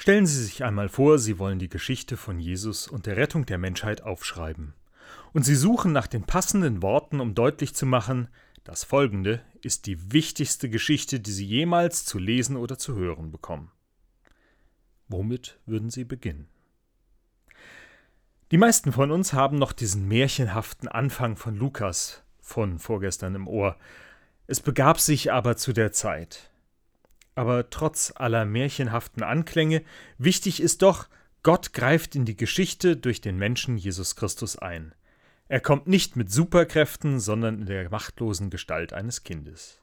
Stellen Sie sich einmal vor, Sie wollen die Geschichte von Jesus und der Rettung der Menschheit aufschreiben. Und Sie suchen nach den passenden Worten, um deutlich zu machen, das folgende ist die wichtigste Geschichte, die Sie jemals zu lesen oder zu hören bekommen. Womit würden Sie beginnen? Die meisten von uns haben noch diesen märchenhaften Anfang von Lukas von vorgestern im Ohr. Es begab sich aber zu der Zeit aber trotz aller märchenhaften Anklänge, wichtig ist doch, Gott greift in die Geschichte durch den Menschen Jesus Christus ein. Er kommt nicht mit Superkräften, sondern in der machtlosen Gestalt eines Kindes.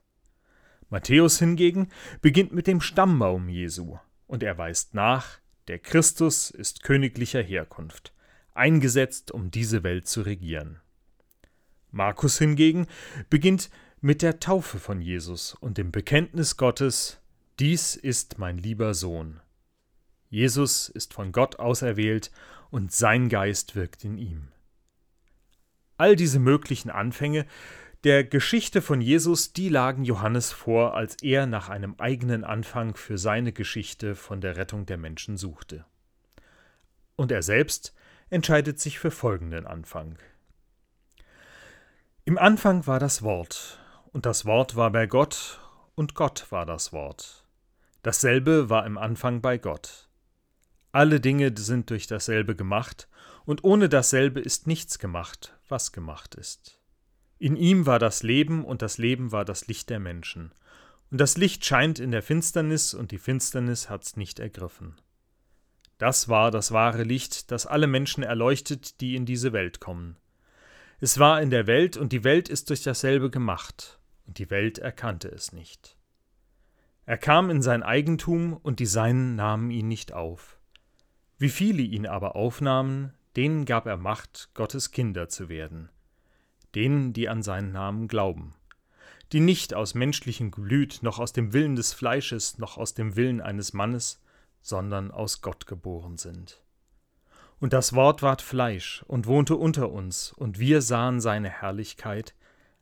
Matthäus hingegen beginnt mit dem Stammbaum Jesu, und er weist nach, der Christus ist königlicher Herkunft, eingesetzt, um diese Welt zu regieren. Markus hingegen beginnt mit der Taufe von Jesus und dem Bekenntnis Gottes, dies ist mein lieber Sohn. Jesus ist von Gott auserwählt und sein Geist wirkt in ihm. All diese möglichen Anfänge der Geschichte von Jesus, die lagen Johannes vor, als er nach einem eigenen Anfang für seine Geschichte von der Rettung der Menschen suchte. Und er selbst entscheidet sich für folgenden Anfang. Im Anfang war das Wort, und das Wort war bei Gott, und Gott war das Wort. Dasselbe war im Anfang bei Gott. Alle Dinge sind durch dasselbe gemacht, und ohne dasselbe ist nichts gemacht, was gemacht ist. In ihm war das Leben, und das Leben war das Licht der Menschen. Und das Licht scheint in der Finsternis, und die Finsternis hat's nicht ergriffen. Das war das wahre Licht, das alle Menschen erleuchtet, die in diese Welt kommen. Es war in der Welt, und die Welt ist durch dasselbe gemacht, und die Welt erkannte es nicht. Er kam in sein Eigentum, und die Seinen nahmen ihn nicht auf. Wie viele ihn aber aufnahmen, denen gab er Macht, Gottes Kinder zu werden, denen, die an seinen Namen glauben, die nicht aus menschlichem Glüt, noch aus dem Willen des Fleisches, noch aus dem Willen eines Mannes, sondern aus Gott geboren sind. Und das Wort ward Fleisch und wohnte unter uns, und wir sahen seine Herrlichkeit,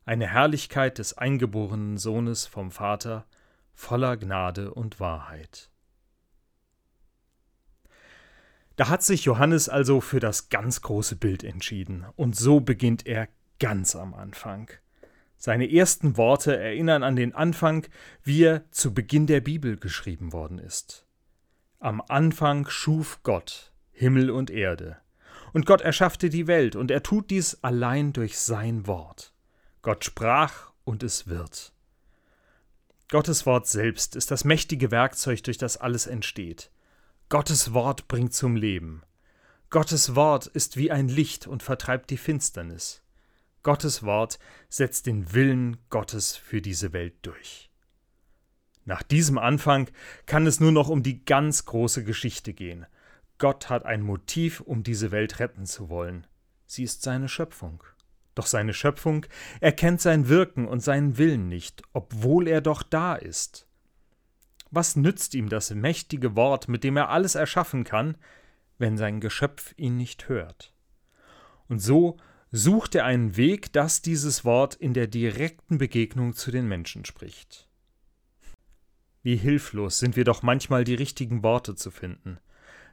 eine Herrlichkeit des eingeborenen Sohnes vom Vater, voller Gnade und Wahrheit. Da hat sich Johannes also für das ganz große Bild entschieden, und so beginnt er ganz am Anfang. Seine ersten Worte erinnern an den Anfang, wie er zu Beginn der Bibel geschrieben worden ist. Am Anfang schuf Gott Himmel und Erde. Und Gott erschaffte die Welt, und er tut dies allein durch sein Wort. Gott sprach, und es wird. Gottes Wort selbst ist das mächtige Werkzeug, durch das alles entsteht. Gottes Wort bringt zum Leben. Gottes Wort ist wie ein Licht und vertreibt die Finsternis. Gottes Wort setzt den Willen Gottes für diese Welt durch. Nach diesem Anfang kann es nur noch um die ganz große Geschichte gehen. Gott hat ein Motiv, um diese Welt retten zu wollen. Sie ist seine Schöpfung. Doch seine Schöpfung erkennt sein Wirken und seinen Willen nicht, obwohl er doch da ist. Was nützt ihm das mächtige Wort, mit dem er alles erschaffen kann, wenn sein Geschöpf ihn nicht hört? Und so sucht er einen Weg, dass dieses Wort in der direkten Begegnung zu den Menschen spricht. Wie hilflos sind wir doch manchmal die richtigen Worte zu finden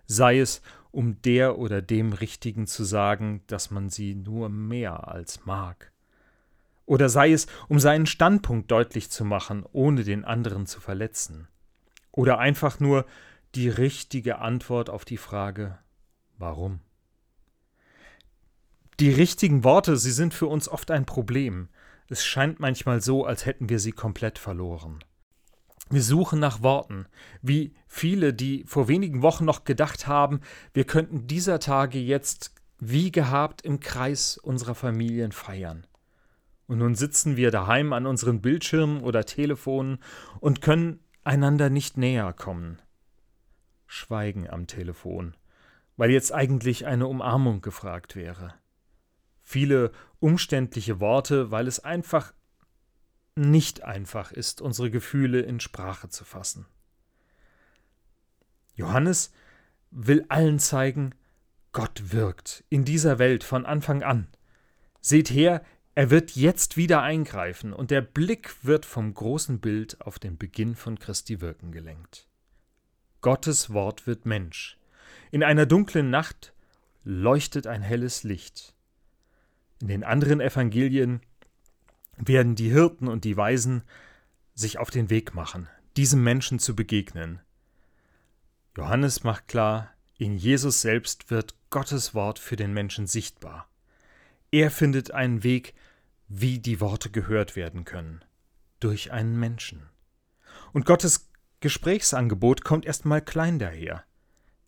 sei es um der oder dem Richtigen zu sagen, dass man sie nur mehr als mag. Oder sei es, um seinen Standpunkt deutlich zu machen, ohne den anderen zu verletzen. Oder einfach nur die richtige Antwort auf die Frage Warum? Die richtigen Worte, sie sind für uns oft ein Problem. Es scheint manchmal so, als hätten wir sie komplett verloren. Wir suchen nach Worten, wie viele, die vor wenigen Wochen noch gedacht haben, wir könnten dieser Tage jetzt wie gehabt im Kreis unserer Familien feiern. Und nun sitzen wir daheim an unseren Bildschirmen oder Telefonen und können einander nicht näher kommen. Schweigen am Telefon, weil jetzt eigentlich eine Umarmung gefragt wäre. Viele umständliche Worte, weil es einfach nicht einfach ist, unsere Gefühle in Sprache zu fassen. Johannes will allen zeigen, Gott wirkt in dieser Welt von Anfang an. Seht her, er wird jetzt wieder eingreifen und der Blick wird vom großen Bild auf den Beginn von Christi Wirken gelenkt. Gottes Wort wird Mensch. In einer dunklen Nacht leuchtet ein helles Licht. In den anderen Evangelien werden die Hirten und die Weisen sich auf den Weg machen, diesem Menschen zu begegnen. Johannes macht klar, in Jesus selbst wird Gottes Wort für den Menschen sichtbar. Er findet einen Weg, wie die Worte gehört werden können. Durch einen Menschen. Und Gottes Gesprächsangebot kommt erstmal klein daher.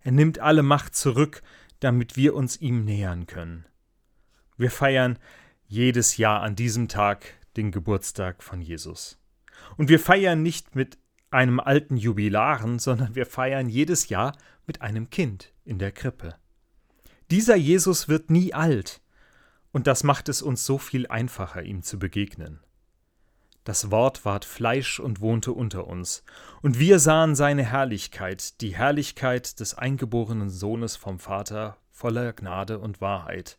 Er nimmt alle Macht zurück, damit wir uns ihm nähern können. Wir feiern jedes Jahr an diesem Tag den Geburtstag von Jesus. Und wir feiern nicht mit einem alten Jubilaren, sondern wir feiern jedes Jahr mit einem Kind in der Krippe. Dieser Jesus wird nie alt, und das macht es uns so viel einfacher, ihm zu begegnen. Das Wort ward Fleisch und wohnte unter uns, und wir sahen seine Herrlichkeit, die Herrlichkeit des eingeborenen Sohnes vom Vater, voller Gnade und Wahrheit.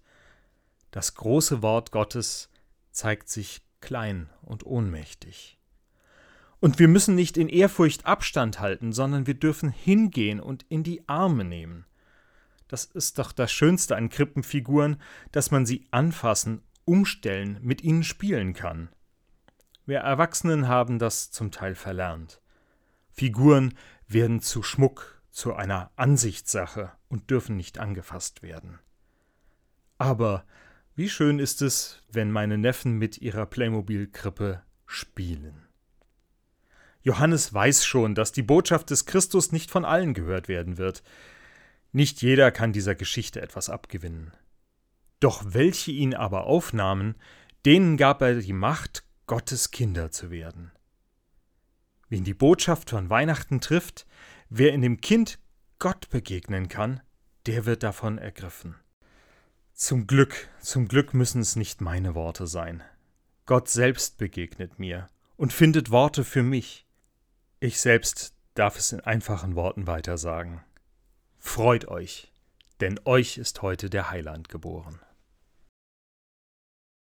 Das große Wort Gottes zeigt sich klein und ohnmächtig. Und wir müssen nicht in Ehrfurcht Abstand halten, sondern wir dürfen hingehen und in die Arme nehmen. Das ist doch das Schönste an Krippenfiguren, dass man sie anfassen, umstellen, mit ihnen spielen kann. Wir Erwachsenen haben das zum Teil verlernt. Figuren werden zu Schmuck, zu einer Ansichtssache und dürfen nicht angefasst werden. Aber wie schön ist es, wenn meine Neffen mit ihrer Playmobil-Krippe spielen. Johannes weiß schon, dass die Botschaft des Christus nicht von allen gehört werden wird. Nicht jeder kann dieser Geschichte etwas abgewinnen. Doch welche ihn aber aufnahmen, denen gab er die Macht, Gottes Kinder zu werden. Wen die Botschaft von Weihnachten trifft, wer in dem Kind Gott begegnen kann, der wird davon ergriffen. Zum Glück, zum Glück müssen es nicht meine Worte sein. Gott selbst begegnet mir und findet Worte für mich. Ich selbst darf es in einfachen Worten weitersagen. Freut euch, denn euch ist heute der Heiland geboren.